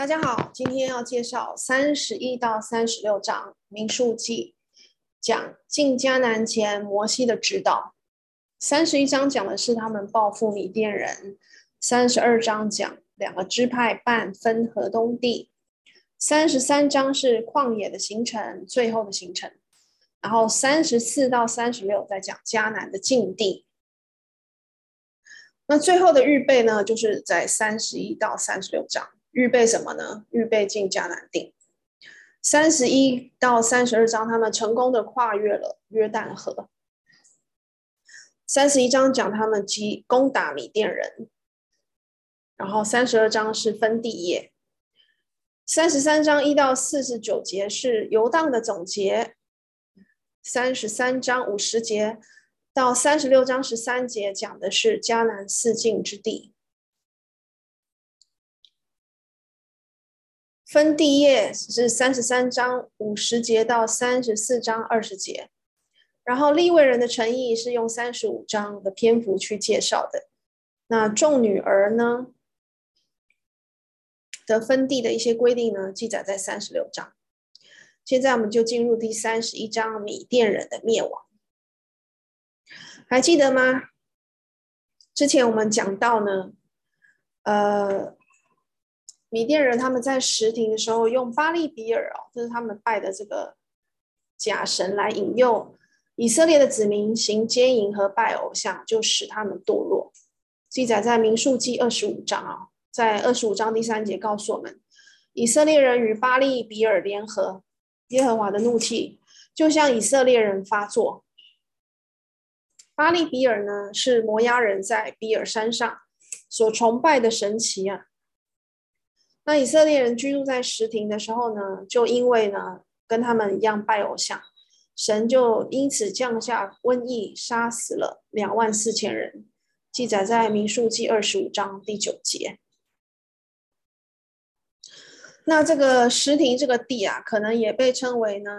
大家好，今天要介绍三十一到三十六章民数记，讲进迦南前摩西的指导。三十一章讲的是他们报复米甸人，三十二章讲两个支派半分河东地，三十三章是旷野的行程，最后的行程。然后三十四到三十六再讲迦南的境地。那最后的预备呢，就是在三十一到三十六章。预备什么呢？预备进迦南地。三十一到三十二章，他们成功的跨越了约旦河。三十一章讲他们击攻打米甸人，然后三十二章是分地业。三十三章一到四十九节是游荡的总结。三十三章五十节到三十六章十三节讲的是迦南四境之地。分地业是三十三章五十节到三十四章二十节，然后立位人的诚意是用三十五章的篇幅去介绍的。那众女儿呢的分地的一些规定呢，记载在三十六章。现在我们就进入第三十一章米甸人的灭亡，还记得吗？之前我们讲到呢，呃。米甸人他们在石亭的时候用巴力比尔哦，就是他们拜的这个假神来引诱以色列的子民行奸淫和拜偶像，就使他们堕落。记载在民数记二十五章啊，在二十五章第三节告诉我们，以色列人与巴力比尔联合，耶和华的怒气就向以色列人发作。巴力比尔呢，是摩押人在比尔山上所崇拜的神奇啊。那以色列人居住在石亭的时候呢，就因为呢跟他们一样拜偶像，神就因此降下瘟疫，杀死了两万四千人，记载在民数记二十五章第九节。那这个石亭这个地啊，可能也被称为呢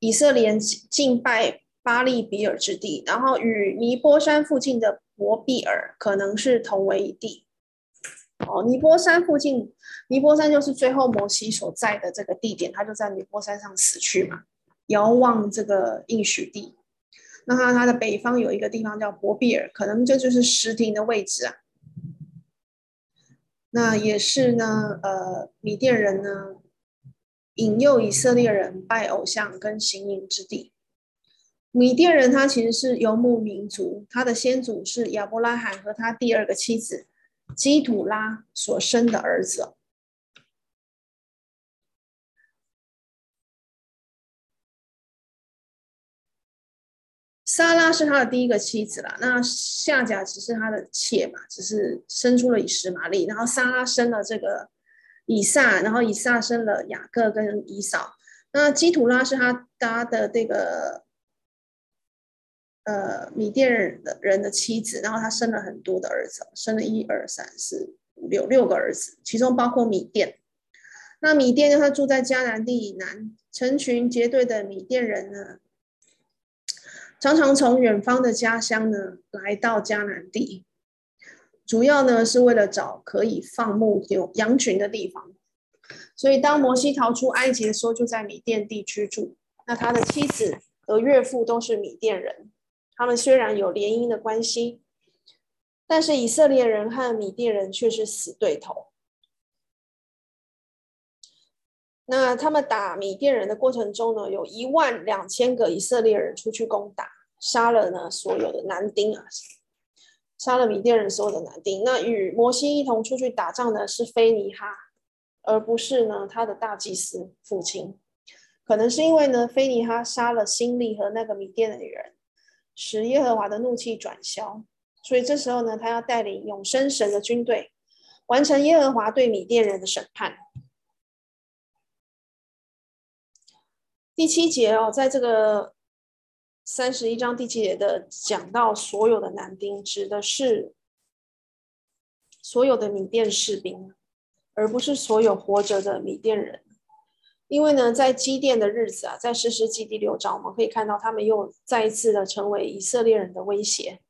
以色列人敬拜巴力比尔之地，然后与尼波山附近的伯比尔可能是同为一地。哦，尼波山附近，尼波山就是最后摩西所在的这个地点，他就在尼波山上死去嘛。遥望这个应许地，那他他的北方有一个地方叫伯比尔，可能这就是石亭的位置啊。那也是呢，呃，米甸人呢引诱以色列人拜偶像跟行淫之地。米甸人他其实是游牧民族，他的先祖是亚伯拉罕和他第二个妻子。基土拉所生的儿子，撒拉是他的第一个妻子了。那夏甲只是他的妾嘛，只是生出了以实玛利。然后撒拉生了这个以撒，然后以撒生了雅各跟以扫。那基土拉是他搭的这个。呃，米甸人的人的妻子，然后他生了很多的儿子，生了一二三四五六六个儿子，其中包括米甸。那米甸呢，他住在迦南地以南，成群结队的米甸人呢，常常从远方的家乡呢来到迦南地，主要呢是为了找可以放牧有羊群的地方。所以当摩西逃出埃及的时候，就在米甸地居住。那他的妻子和岳父都是米甸人。他们虽然有联姻的关系，但是以色列人和米甸人却是死对头。那他们打米甸人的过程中呢，有一万两千个以色列人出去攻打，杀了呢所有的男丁啊，杀了米甸人所有的男丁。那与摩西一同出去打仗的是非尼哈，而不是呢他的大祭司父亲。可能是因为呢，非尼哈杀了辛利和那个米甸的女人。使耶和华的怒气转消，所以这时候呢，他要带领永生神的军队，完成耶和华对米甸人的审判。第七节哦，在这个三十一章第七节的讲到所有的男丁，指的是所有的米甸士兵，而不是所有活着的米甸人。因为呢，在基甸的日子啊，在士师记第六章，我们可以看到他们又再一次的成为以色列人的威胁。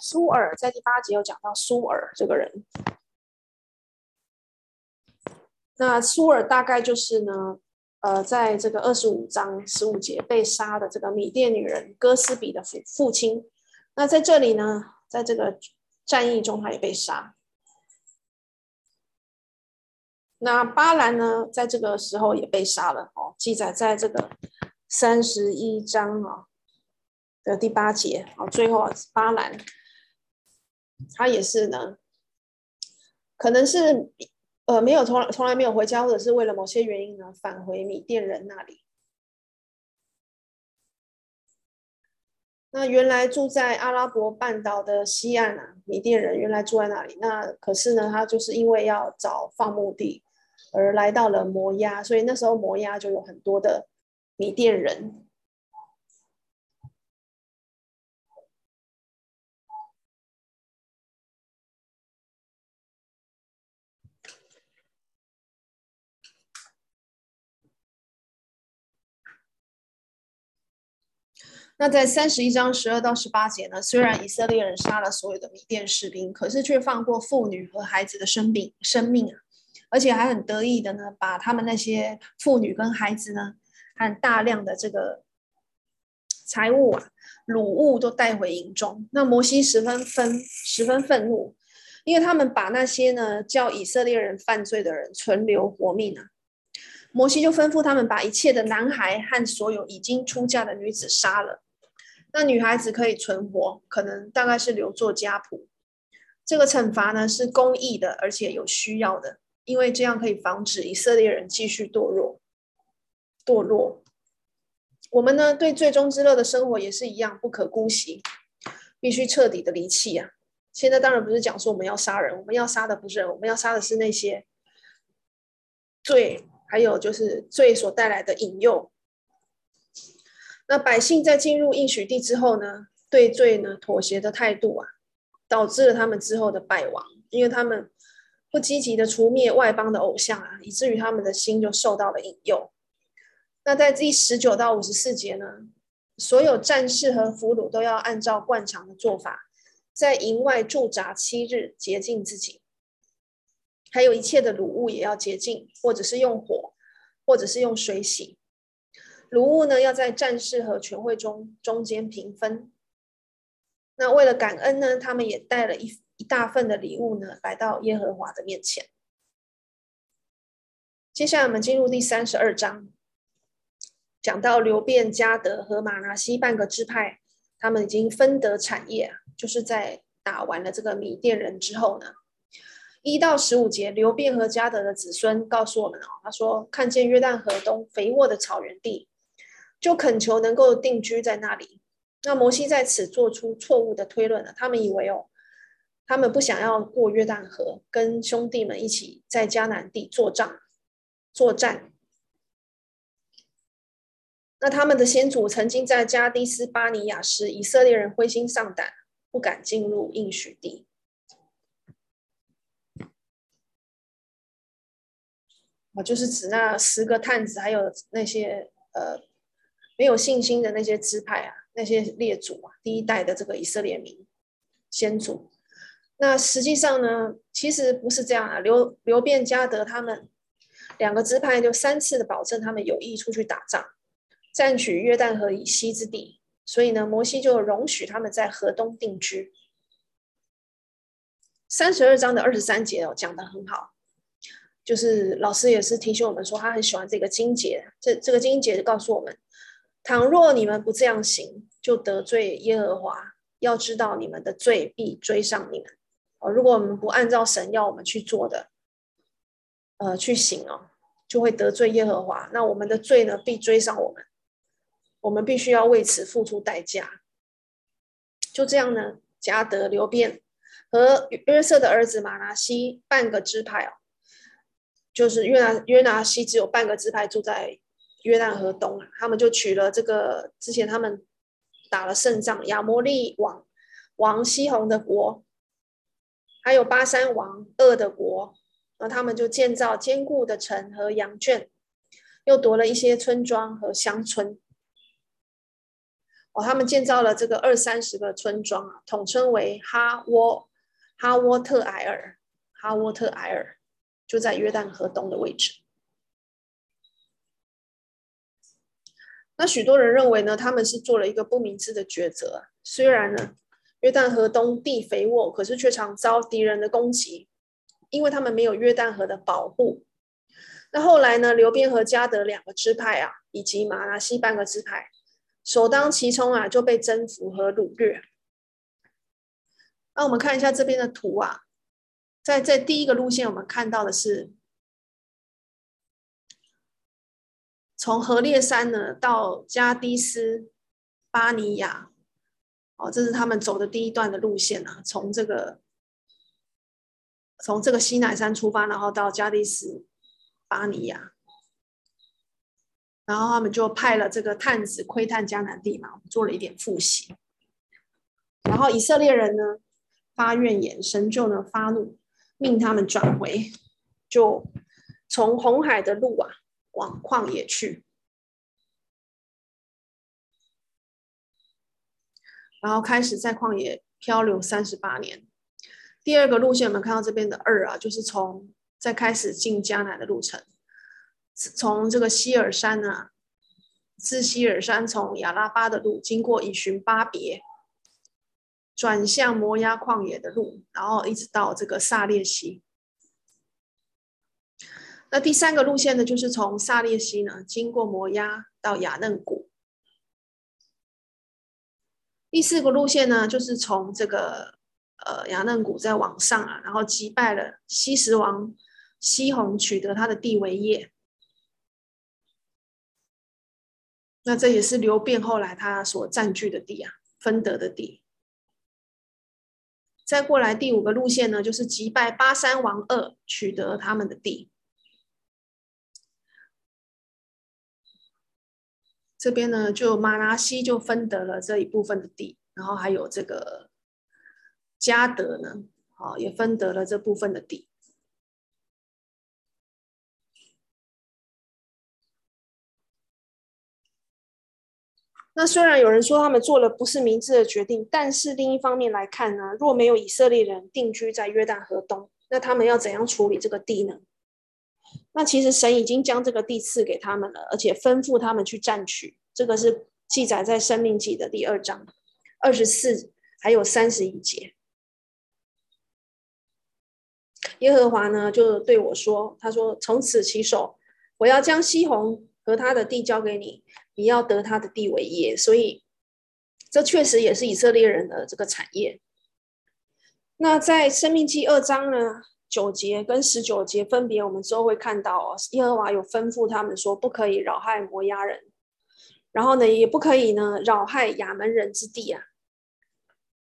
苏尔在第八节有讲到苏尔这个人，那苏尔大概就是呢，呃，在这个二十五章十五节被杀的这个米甸女人哥斯比的父父亲。那在这里呢，在这个战役中，他也被杀。那巴兰呢，在这个时候也被杀了哦，记载在这个三十一章啊的第八节啊，最后巴兰他也是呢，可能是呃没有从从来没有回家，或者是为了某些原因呢，返回米甸人那里。那原来住在阿拉伯半岛的西岸啊，米甸人原来住在那里。那可是呢，他就是因为要找放牧地。而来到了摩押，所以那时候摩押就有很多的米甸人。那在三十一章十二到十八节呢，虽然以色列人杀了所有的米甸士兵，可是却放过妇女和孩子的生命生命啊。而且还很得意的呢，把他们那些妇女跟孩子呢，和大量的这个财物啊、掳物都带回营中。那摩西十分愤十分愤怒，因为他们把那些呢叫以色列人犯罪的人存留活命啊。摩西就吩咐他们把一切的男孩和所有已经出嫁的女子杀了。那女孩子可以存活，可能大概是留作家谱。这个惩罚呢是公义的，而且有需要的。因为这样可以防止以色列人继续堕落，堕落。我们呢，对最终之乐的生活也是一样，不可姑息，必须彻底的离弃啊！现在当然不是讲说我们要杀人，我们要杀的不是人，我们要杀的是那些罪，还有就是罪所带来的引诱。那百姓在进入应许地之后呢，对罪呢妥协的态度啊，导致了他们之后的败亡，因为他们。不积极的除灭外邦的偶像啊，以至于他们的心就受到了引诱。那在第十九到五十四节呢，所有战士和俘虏都要按照惯常的做法，在营外驻扎七日，洁净自己。还有一切的卤物也要洁净，或者是用火，或者是用水洗。卤物呢，要在战士和全会中中间平分。那为了感恩呢，他们也带了一。一大份的礼物呢，来到耶和华的面前。接下来我们进入第三十二章，讲到流便、迦得和玛拿西半个支派，他们已经分得产业，就是在打完了这个米甸人之后呢，一到十五节，流便和迦得的子孙告诉我们哦，他说看见约旦河东肥沃的草原地，就恳求能够定居在那里。那摩西在此做出错误的推论了，他们以为哦。他们不想要过约旦河，跟兄弟们一起在迦南地作战。作战。那他们的先祖曾经在加低斯巴尼亚时，以色列人灰心丧胆，不敢进入应许地。啊，就是指那十个探子，还有那些呃没有信心的那些支派啊，那些列祖啊，第一代的这个以色列民先祖。那实际上呢，其实不是这样啊。流流便、迦得他们两个支派就三次的保证他们有意出去打仗，占取约旦河以西之地。所以呢，摩西就容许他们在河东定居。三十二章的二十三节哦，讲得很好，就是老师也是提醒我们说，他很喜欢这个经节。这这个经节就告诉我们，倘若你们不这样行，就得罪耶和华。要知道你们的罪必追上你们。哦，如果我们不按照神要我们去做的，呃，去行哦，就会得罪耶和华。那我们的罪呢，必追上我们，我们必须要为此付出代价。就这样呢，迦得、流便和约瑟的儿子玛拿西半个支派哦，就是约拿约拿西只有半个支派住在约旦河东啊，他们就取了这个之前他们打了胜仗亚摩利王王西宏的国。还有巴山王噩的国，那他们就建造坚固的城和羊圈，又夺了一些村庄和乡村。哦，他们建造了这个二三十个村庄啊，统称为哈沃哈沃特埃尔哈沃特埃尔。就在约旦河东的位置。那许多人认为呢，他们是做了一个不明智的抉择。虽然呢，约旦河东地肥沃，可是却常遭敌人的攻击，因为他们没有约旦河的保护。那后来呢，流便和迦得两个支派啊，以及马拿西半个支派，首当其冲啊，就被征服和掳掠。那我们看一下这边的图啊，在这第一个路线，我们看到的是。从何烈山呢到加低斯巴尼亚，哦，这是他们走的第一段的路线啊。从这个从这个西乃山出发，然后到加低斯巴尼亚，然后他们就派了这个探子窥探迦南地嘛，我们做了一点复习。然后以色列人呢发怨言，神就呢发怒，命他们转回，就从红海的路啊。往旷野去，然后开始在旷野漂流三十八年。第二个路线，我们看到这边的二啊，就是从再开始进迦南的路程，从这个西尔山啊，自西尔山从亚拉巴的路，经过以寻巴别，转向摩押旷野的路，然后一直到这个撒列西。那第三个路线呢，就是从撒列西呢，经过摩押到雅嫩谷。第四个路线呢，就是从这个呃亚嫩谷再往上啊，然后击败了西石王西宏，取得他的地为业。那这也是刘辩后来他所占据的地啊，分得的地。再过来第五个路线呢，就是击败巴山王二，取得他们的地。这边呢，就马拉西就分得了这一部分的地，然后还有这个加德呢，好，也分得了这部分的地。那虽然有人说他们做了不是明智的决定，但是另一方面来看呢，若没有以色列人定居在约旦河东，那他们要怎样处理这个地呢？那其实神已经将这个地赐给他们了，而且吩咐他们去占取。这个是记载在《生命记》的第二章二十四还有三十一节。耶和华呢就对我说：“他说从此起手，我要将西宏和他的地交给你，你要得他的地为业。”所以这确实也是以色列人的这个产业。那在《生命记》二章呢？九节跟十九节分别，我们之后会看到哦，耶和华有吩咐他们说，不可以扰害摩押人，然后呢，也不可以呢扰害亚门人之地啊。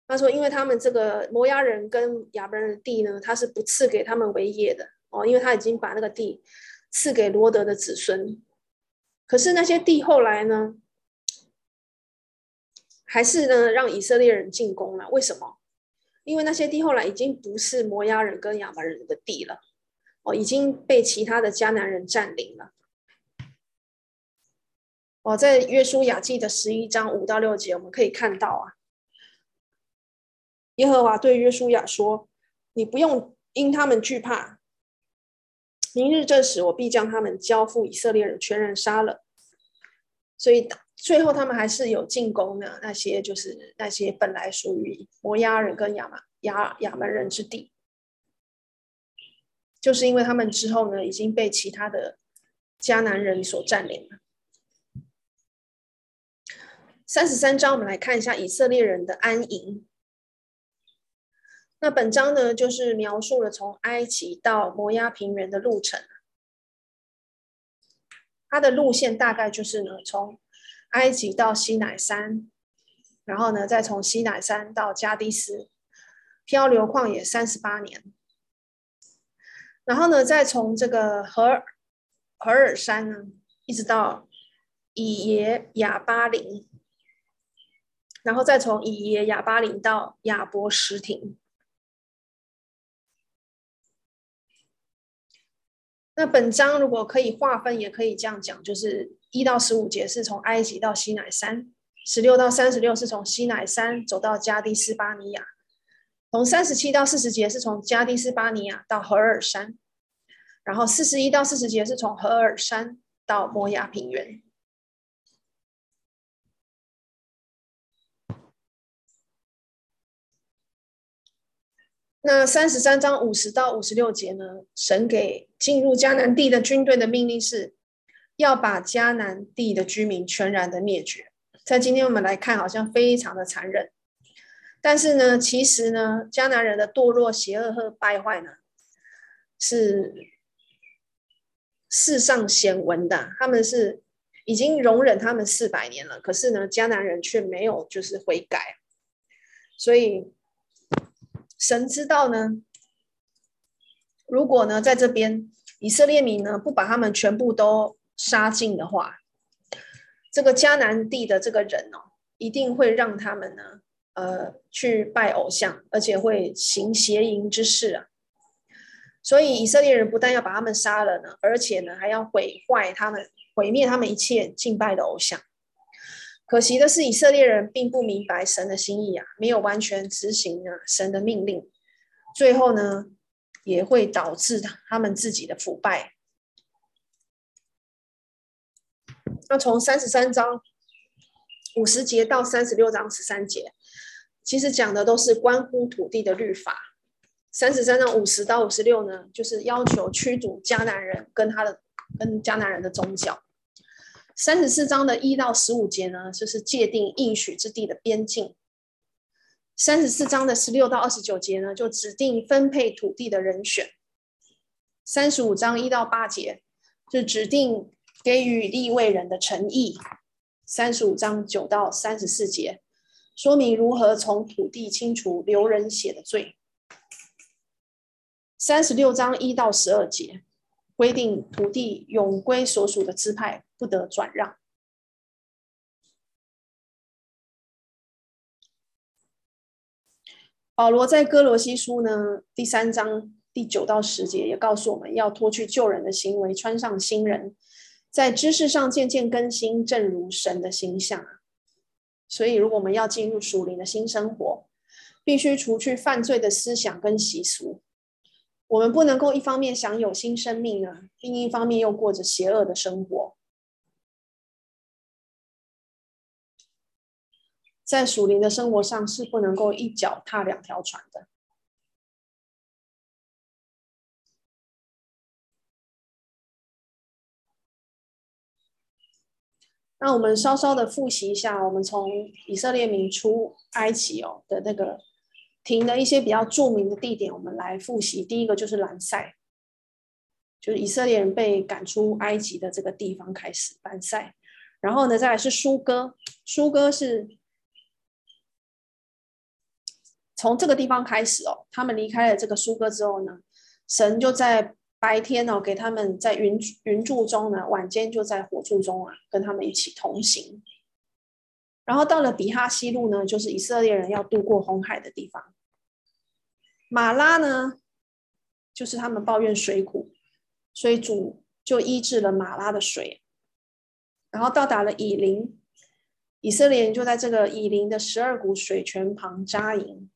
他说，因为他们这个摩押人跟亚门人的地呢，他是不赐给他们为业的哦，因为他已经把那个地赐给罗德的子孙。可是那些地后来呢，还是呢让以色列人进攻了，为什么？因为那些地后来已经不是摩押人跟亚门人的地了，哦，已经被其他的迦南人占领了。哦，在约书亚记的十一章五到六节，我们可以看到啊，耶和华对约书亚说：“你不用因他们惧怕，明日这时我必将他们交付以色列人，全然杀了。”所以。最后，他们还是有进攻的那些，就是那些本来属于摩押人跟亚玛亚亚门人之地，就是因为他们之后呢已经被其他的迦南人所占领了。三十三章，我们来看一下以色列人的安营。那本章呢，就是描述了从埃及到摩押平原的路程，它的路线大概就是呢从。埃及到西乃山，然后呢，再从西乃山到加低斯，漂流旷野三十八年，然后呢，再从这个何何珥山呢，一直到以耶亚巴林，然后再从以耶亚巴林到亚伯实廷。那本章如果可以划分，也可以这样讲，就是。一到十五节是从埃及到西乃山，十六到三十六是从西乃山走到加迪斯巴尼亚，从三十七到四十节是从加迪斯巴尼亚到何尔山，然后四十一到四十节是从何尔山到摩崖平原。那三十三章五十到五十六节呢？神给进入迦南地的军队的命令是，要把迦南地的居民全然的灭绝。在今天我们来看，好像非常的残忍，但是呢，其实呢，迦南人的堕落、邪恶和败坏呢，是世上显闻的。他们是已经容忍他们四百年了，可是呢，迦南人却没有就是悔改，所以。神知道呢，如果呢，在这边以色列民呢，不把他们全部都杀尽的话，这个迦南地的这个人哦，一定会让他们呢，呃，去拜偶像，而且会行邪淫之事啊。所以以色列人不但要把他们杀了呢，而且呢，还要毁坏他们，毁灭他们一切敬拜的偶像。可惜的是，以色列人并不明白神的心意啊，没有完全执行啊神的命令，最后呢，也会导致他们自己的腐败。那从三十三章五十节到三十六章十三节，其实讲的都是关乎土地的律法。三十三章五十到五十六呢，就是要求驱逐迦南人跟他的跟迦南人的宗教。三十四章的一到十五节呢，就是界定应许之地的边境。三十四章的十六到二十九节呢，就指定分配土地的人选。三十五章一到八节就指定给予立位人的诚意。三十五章九到三十四节说明如何从土地清除流人血的罪。三十六章一到十二节。规定土地永归所属的支派，不得转让。保罗在哥罗西书呢第三章第九到十节也告诉我们要脱去旧人的行为，穿上新人，在知识上渐渐更新，正如神的形象。所以，如果我们要进入属灵的新生活，必须除去犯罪的思想跟习俗。我们不能够一方面享有新生命呢，另一方面又过着邪恶的生活。在属灵的生活上是不能够一脚踏两条船的。那我们稍稍的复习一下，我们从以色列民出埃及哦的那个。停的一些比较著名的地点，我们来复习。第一个就是兰塞，就是以色列人被赶出埃及的这个地方开始，兰塞。然后呢，再来是舒哥，舒哥是从这个地方开始哦。他们离开了这个舒哥之后呢，神就在白天哦，给他们在云云柱中呢，晚间就在火柱中啊，跟他们一起同行。然后到了比哈西路呢，就是以色列人要渡过红海的地方。马拉呢，就是他们抱怨水苦，所以主就医治了马拉的水。然后到达了以琳，以色列人就在这个以琳的十二股水泉旁扎营。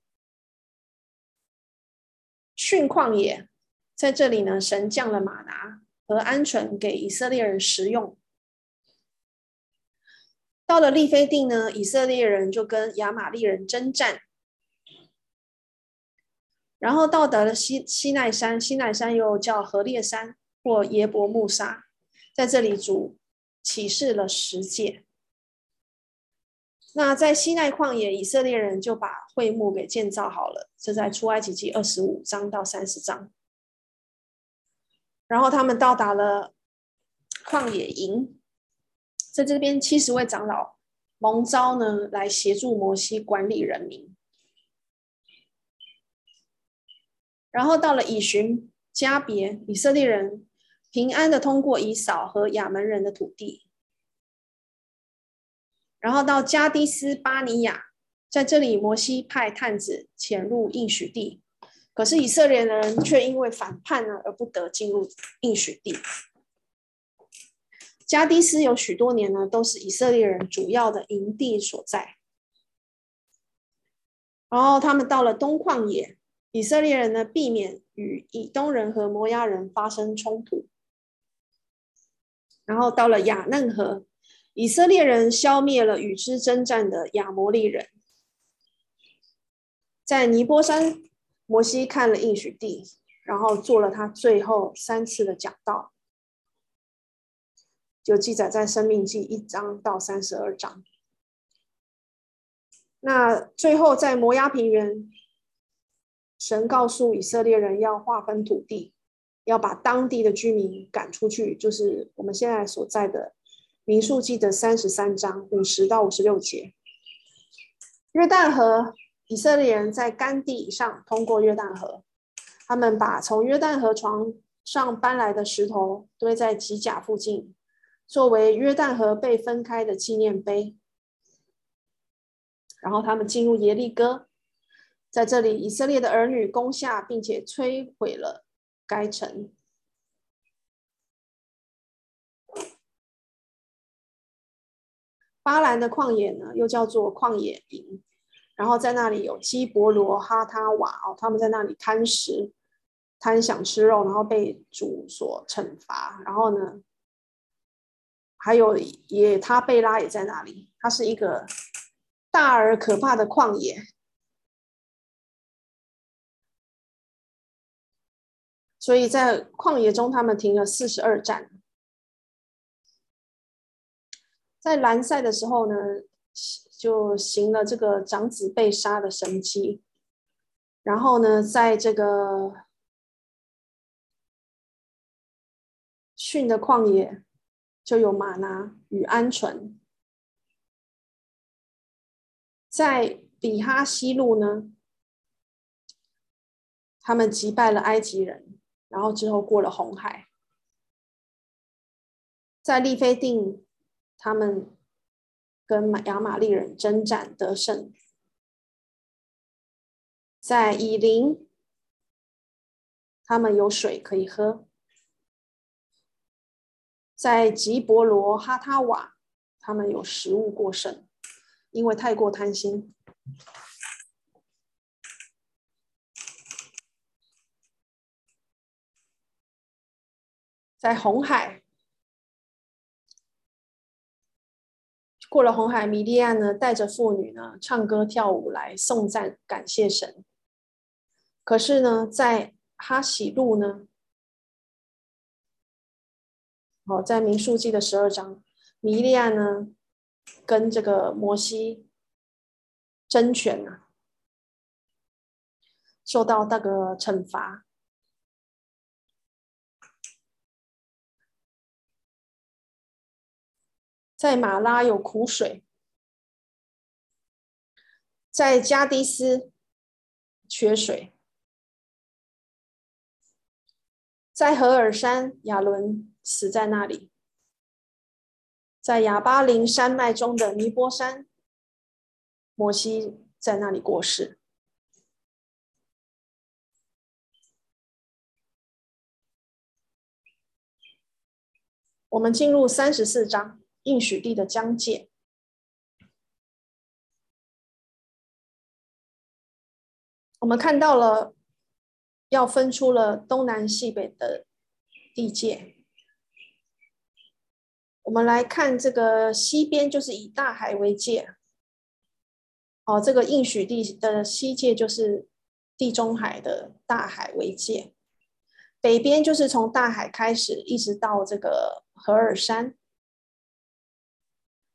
训旷野，在这里呢，神降了马拿和鹌鹑给以色列人食用。到了利非定呢，以色列人就跟亚玛力人征战。然后到达了西西奈山，西奈山又叫何烈山或耶伯穆沙，在这里主启示了十诫。那在西奈旷野，以色列人就把会幕给建造好了，这在出埃及记二十五章到三十章。然后他们到达了旷野营，在这边七十位长老蒙召呢，来协助摩西管理人民。然后到了以寻加别，以色列人平安的通过以扫和亚门人的土地。然后到加低斯巴尼亚，在这里摩西派探子潜入应许地，可是以色列人却因为反叛呢，而不得进入应许地。加低斯有许多年呢，都是以色列人主要的营地所在。然后他们到了东旷野。以色列人呢，避免与以东人和摩押人发生冲突。然后到了亚嫩河，以色列人消灭了与之征战的亚摩利人。在尼波山，摩西看了应许地，然后做了他最后三次的讲道，就记载在《生命记》一章到三十二章。那最后在摩押平原，神告诉以色列人要划分土地，要把当地的居民赶出去，就是我们现在所在的民数记的三十三章五十到五十六节。约旦河。以色列人在干地以上通过约旦河，他们把从约旦河床上搬来的石头堆在吉甲附近，作为约旦河被分开的纪念碑。然后他们进入耶利哥，在这里，以色列的儿女攻下并且摧毁了该城。巴兰的旷野呢，又叫做旷野营。然后在那里有基伯罗哈他瓦哦，他们在那里贪食，贪想吃肉，然后被主所惩罚。然后呢，还有也他贝拉也在那里，它是一个大而可怕的旷野。所以在旷野中，他们停了四十二站。在兰塞的时候呢，就行了这个长子被杀的神迹，然后呢，在这个汛的旷野就有吗哪与鹌鹑，在比哈西路呢，他们击败了埃及人，然后之后过了红海，在利菲定他们。跟亚玛利人征战得胜，在以琳，他们有水可以喝；在吉伯罗哈他瓦，他们有食物过剩，因为太过贪心。在红海。过了红海，米利暗呢，带着妇女呢，唱歌跳舞来颂赞感谢神。可是呢，在哈喜路呢，哦，在民数记的十二章，米利暗呢跟这个摩西争权啊，受到那个惩罚。在马拉有苦水，在加低斯缺水，在何尔山亚伦死在那里，在亚巴林山脉中的尼波山，摩西在那里过世。我们进入三十四章。应许地的疆界，我们看到了，要分出了东南西北的地界。我们来看这个西边，就是以大海为界。哦，这个应许地的西界就是地中海的大海为界，北边就是从大海开始，一直到这个何尔山。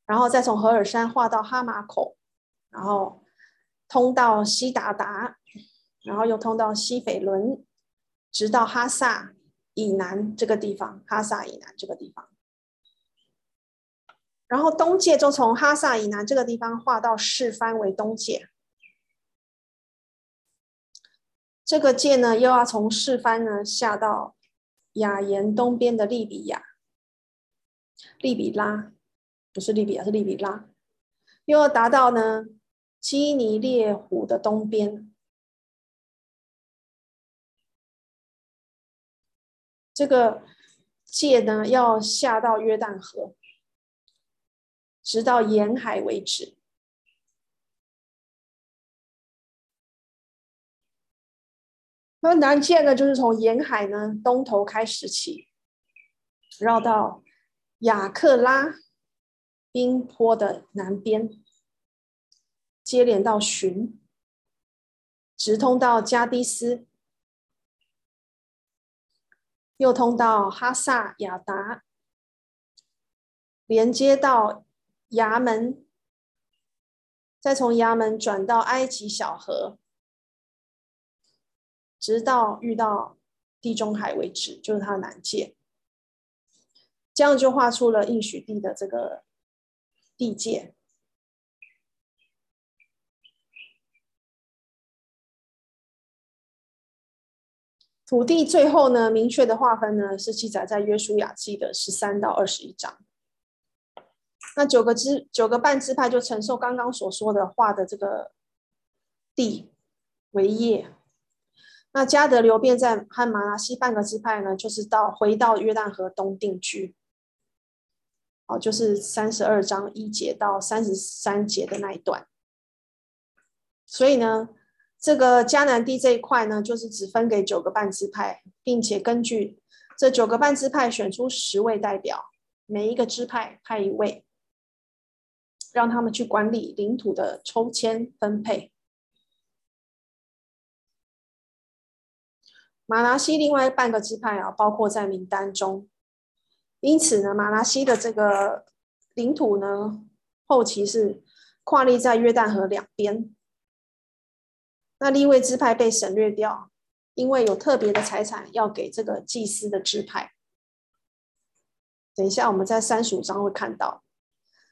然后再从何珥山划到哈马口，然后通到西达达，然后又通到西斐伦，直到哈萨以南这个地方。哈萨以南这个地方，然后东界就从哈萨以南这个地方划到示范为东界。这个界呢，又要从示范呢下到雅言东边的利比亚、利比拉。不是利比亚，是利比拉，又要达到呢基尼列湖的东边。这个界呢，要下到约旦河，直到沿海为止。那南界呢，就是从沿海呢东头开始起，绕到雅克拉冰坡的南边，接连到寻，直通到加的斯，又通到哈萨雅达，连接到衙门，再从衙门转到埃及小河，直到遇到地中海为止，就是它的南界。这样就画出了应许地的这个地界。土地最后呢，明确的划分呢，是记载在约书亚记的十三到二十一章。那九个支九个半支派就承受刚刚所说的划的这个地为业。那加得流便在和马拉西半个支派呢，就是到回到约旦河东定居。哦，就是三十二章一节到三十三节的那一段。所以呢。这个迦南地这一块呢，就是只分给九个半支派，并且根据这九个半支派选出十位代表，每一个支派派一位，让他们去管理领土的抽签分配。马拿西另外半个支派啊，包括在名单中，因此呢，马拉西的这个领土呢，后期是跨立在约旦河两边。那利未支派被省略掉，因为有特别的财产要给这个祭司的支派。等一下，我们在三十五章会看到，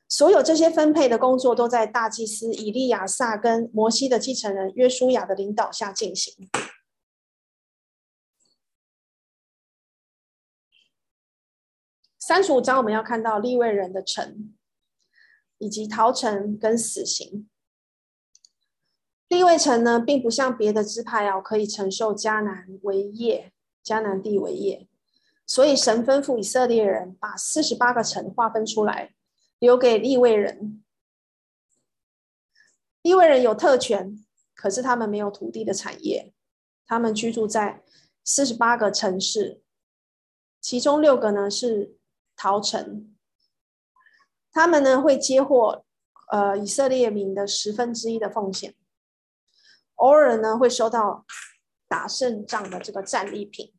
所有这些分配的工作都在大祭司以利亚撒跟摩西的继承人约书亚的领导下进行。三十五章我们要看到利未人的城，以及逃城跟死刑。利未城呢，并不像别的支派哦，可以承受迦南为业，迦南地为业，所以神吩咐以色列人把四十八个城划分出来，留给利未人。利未人有特权，可是他们没有土地的产业，他们居住在四十八个城市，其中六个呢是逃城，他们呢会接获呃以色列民的十分之一的奉献。偶尔呢，会收到打胜仗的这个战利品。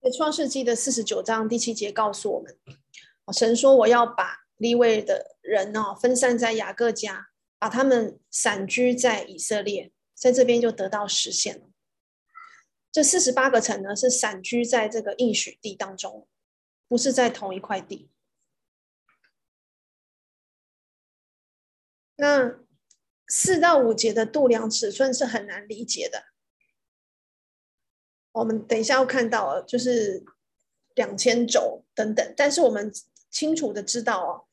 在创世纪的四十九章第七节告诉我们，神说：“我要把立位的人哦分散在雅各家，把他们散居在以色列，在这边就得到实现了。”这四十八个城呢，是散居在这个应许地当中，不是在同一块地。那四到五节的度量尺寸是很难理解的。我们等一下要看到，就是两千肘等等。但是我们清楚的知道哦，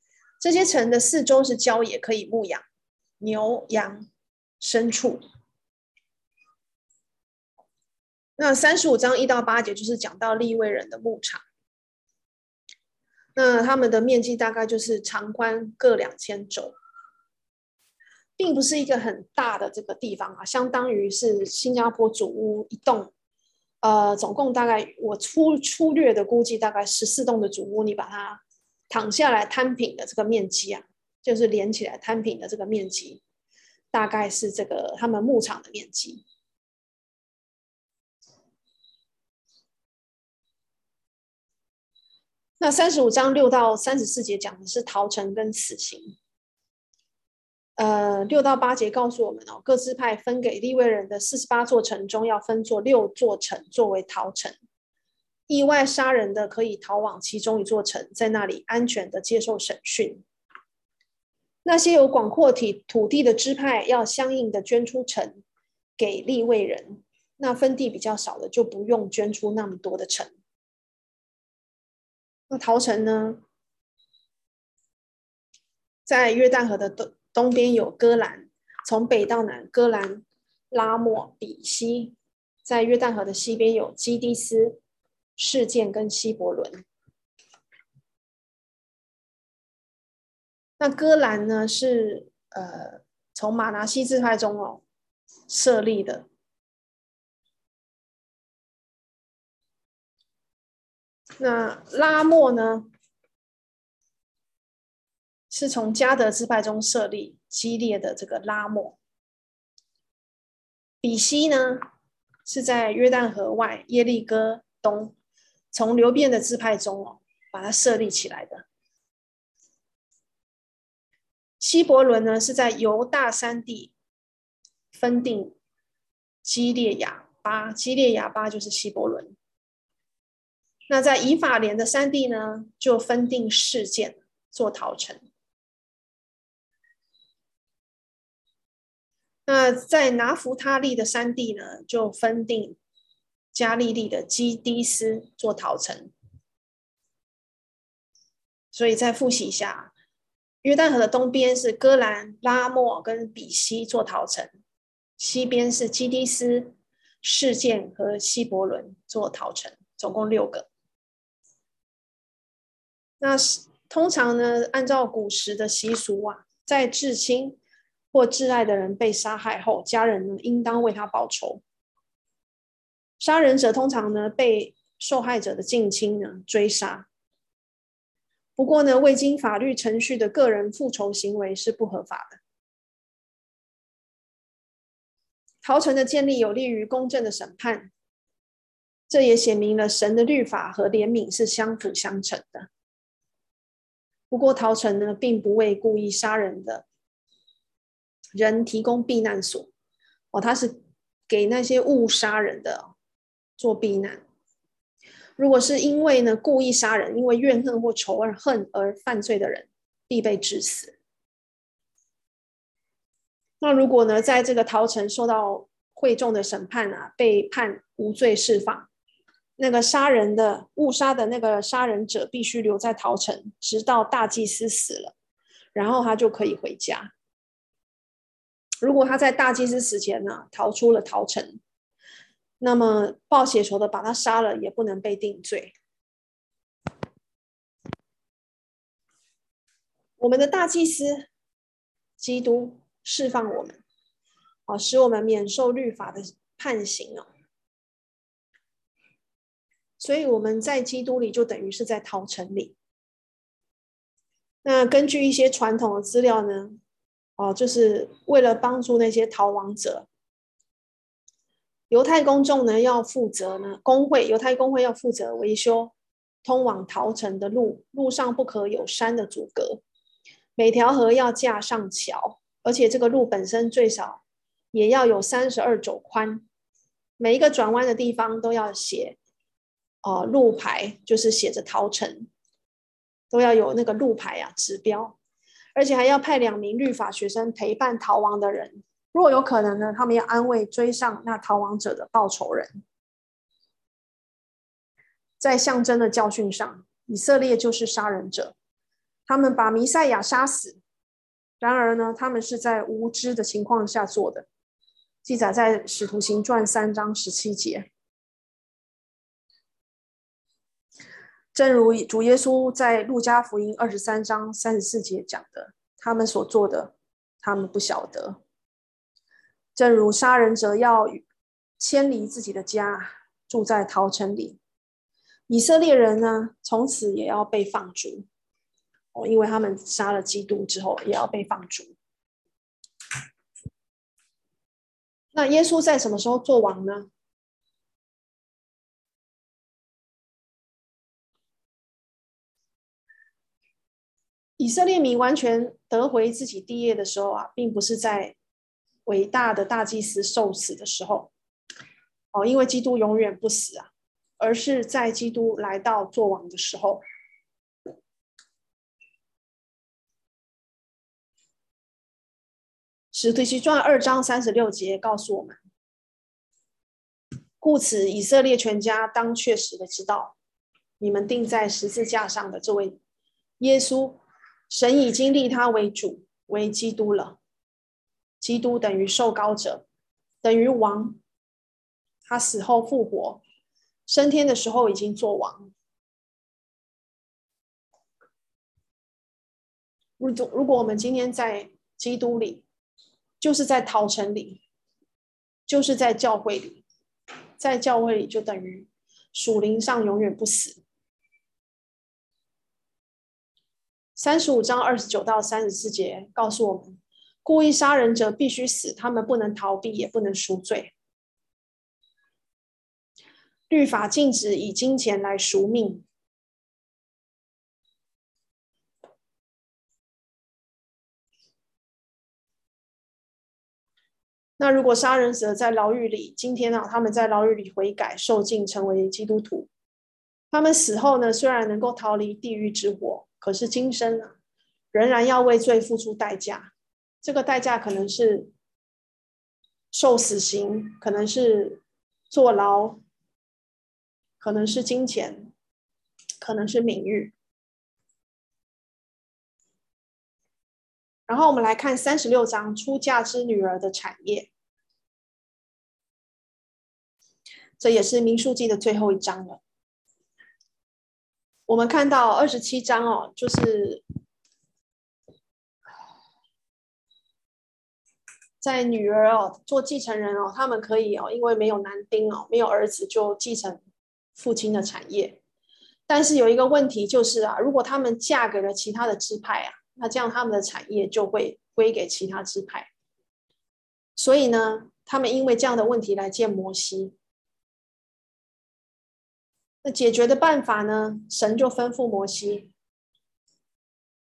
这些城的四周是郊野，可以牧养牛羊牲畜。那三十五章一到八节就是讲到利未人的牧场，那他们的面积大概就是长宽各两千肘，并不是一个很大的这个地方啊，相当于是新加坡主屋一栋，呃，总共大概我粗粗略的估计大概十四栋的主屋，你把它躺下来摊平的这个面积啊，就是连起来摊平的这个面积，大概是这个他们牧场的面积。那三十五章六到三十四节讲的是逃城跟死刑。呃，六到八节告诉我们哦，各支派分给利未人的四十八座城中，要分作六座城作为逃城。意外杀人的可以逃往其中一座城，在那里安全的接受审讯。那些有广阔体土地的支派，要相应的捐出城给利未人。那分地比较少的，就不用捐出那么多的城。那逃城呢，在约旦河的东东边有戈兰，从北到南，戈兰、拉莫、比西；在约旦河的西边有基低斯，事件跟希伯伦。那哥兰呢，是呃从马拿西支派中哦设立的。那拉莫呢，是从加德支派中设立激烈的这个拉莫。比西呢，是在约旦河外耶利哥东，从流便的支派中哦，把它设立起来的。希伯伦呢，是在犹大山地分定基列亚巴，基列亚巴就是希伯伦。那在以法莲的山地呢，就分定事件做逃城。那在拿弗他利的山地呢，就分定加利利的基低斯做逃城。所以再复习一下，约旦河的东边是哥兰、拉莫跟比西做逃城，西边是基低斯、事件和希伯伦做逃城，总共六个。那是通常呢，按照古时的习俗啊，在至亲或挚爱的人被杀害后，家人呢应当为他报仇。杀人者通常呢被受害者的近亲呢追杀。不过呢，未经法律程序的个人复仇行为是不合法的。逃城的建立有利于公正的审判，这也显明了神的律法和怜悯是相辅相成的。不过，逃城呢，并不为故意杀人的人提供避难所哦，他是给那些误杀人的做避难。如果是因为呢故意杀人，因为怨恨或仇而恨而犯罪的人，必被致死。那如果呢，在这个逃城受到会众的审判啊，被判无罪释放。那个杀人的误杀的那个杀人者必须留在逃城，直到大祭司死了，然后他就可以回家。如果他在大祭司死前呢逃出了逃城，那么报血仇的把他杀了也不能被定罪。我们的大祭司基督释放我们，啊，使我们免受律法的判刑哦。所以我们在基督里就等于是在逃城里。那根据一些传统的资料呢，哦，就是为了帮助那些逃亡者，犹太公众呢要负责呢，工会犹太公会要负责维修通往逃城的路，路上不可有山的阻隔，每条河要架上桥，而且这个路本身最少也要有三十二肘宽，每一个转弯的地方都要写。哦，路牌就是写着逃城，都要有那个路牌啊，指标，而且还要派两名律法学生陪伴逃亡的人。若有可能呢，他们要安慰追上那逃亡者的报仇人。在象征的教训上，以色列就是杀人者，他们把弥赛亚杀死。然而呢，他们是在无知的情况下做的，记载在《使徒行传》三章十七节。正如主耶稣在路加福音二十三章三十四节讲的，他们所做的，他们不晓得。正如杀人者要迁离自己的家，住在逃城里，以色列人呢，从此也要被放逐。哦，因为他们杀了基督之后，也要被放逐。那耶稣在什么时候做王呢？以色列民完全得回自己地业的时候啊，并不是在伟大的大祭司受死的时候，哦，因为基督永远不死啊，而是在基督来到作王的时候。使徒行传二章三十六节告诉我们：故此，以色列全家当确实的知道，你们钉在十字架上的这位耶稣。神已经立他为主，为基督了。基督等于受膏者，等于王。他死后复活，升天的时候已经做王。如果如果我们今天在基督里，就是在逃城里，就是在教会里，在教会里就等于属灵上永远不死。三十五章二十九到三十四节告诉我们，故意杀人者必须死，他们不能逃避，也不能赎罪。律法禁止以金钱来赎命。那如果杀人者在牢狱里，今天啊，他们在牢狱里悔改受尽，成为基督徒，他们死后呢，虽然能够逃离地狱之火，可是今生呢，仍然要为罪付出代价。这个代价可能是受死刑，可能是坐牢。可能是金钱，可能是名誉。然后我们来看三十六章出嫁之女儿的产业，这也是民书记的最后一章了。我们看到二十七章哦，就是在女儿哦做继承人哦，他们可以哦，因为没有男丁哦，没有儿子就继承。父亲的产业，但是有一个问题就是啊，如果他们嫁给了其他的支派啊，那这样他们的产业就会归给其他支派。所以呢，他们因为这样的问题来见摩西。那解决的办法呢？神就吩咐摩西，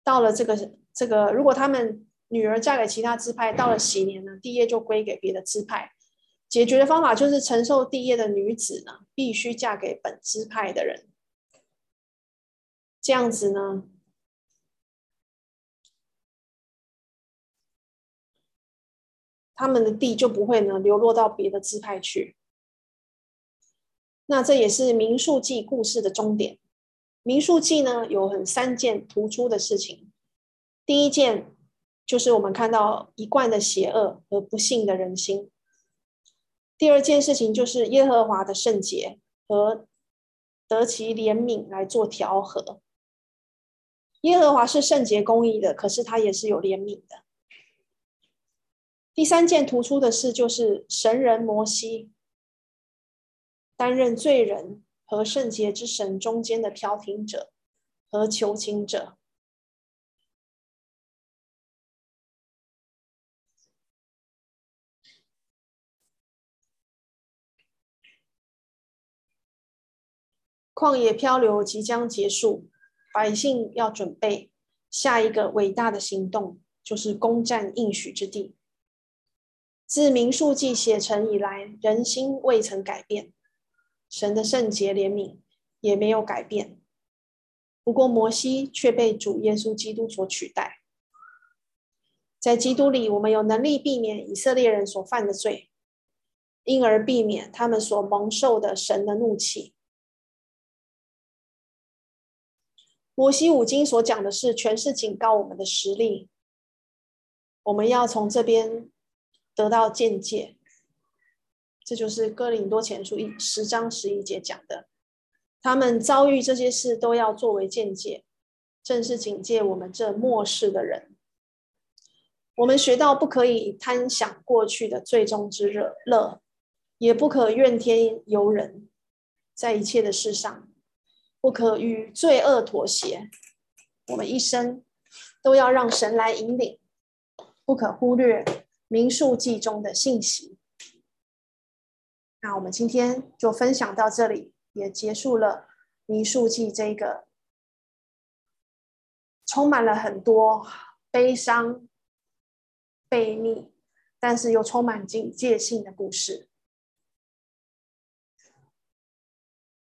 到了这个这个，如果他们女儿嫁给其他支派，到了禧年呢，地业就归给别的支派。解决的方法就是承受地业的女子呢，必须嫁给本支派的人。这样子呢，他们的地就不会呢流落到别的支派去。那这也是民数记故事的终点。民数记呢有很三件突出的事情。第一件就是我们看到一贯的邪恶和不幸的人心。第二件事情就是耶和华的圣洁和得其怜悯来做调和。耶和华是圣洁公义的，可是他也是有怜悯的。第三件突出的事就是神人摩西担任罪人和圣洁之神中间的调停者和求情者。旷野漂流即将结束，百姓要准备下一个伟大的行动，就是攻占应许之地。自民数记写成以来，人心未曾改变，神的圣洁怜悯也没有改变。不过摩西却被主耶稣基督所取代。在基督里，我们有能力避免以色列人所犯的罪，因而避免他们所蒙受的神的怒气。摩西五经所讲的是，全是警告我们的实例。我们要从这边得到见解，这就是哥林多前书一十章十一节讲的。他们遭遇这些事，都要作为见解，正是警戒我们这末世的人。我们学到不可以贪享过去的最终之热，乐也不可怨天尤人，在一切的事上。不可与罪恶妥协，我们一生都要让神来引领，不可忽略民数记中的信息。那我们今天就分享到这里，也结束了民数记这个充满了很多悲伤、悖逆，但是又充满警戒性的故事。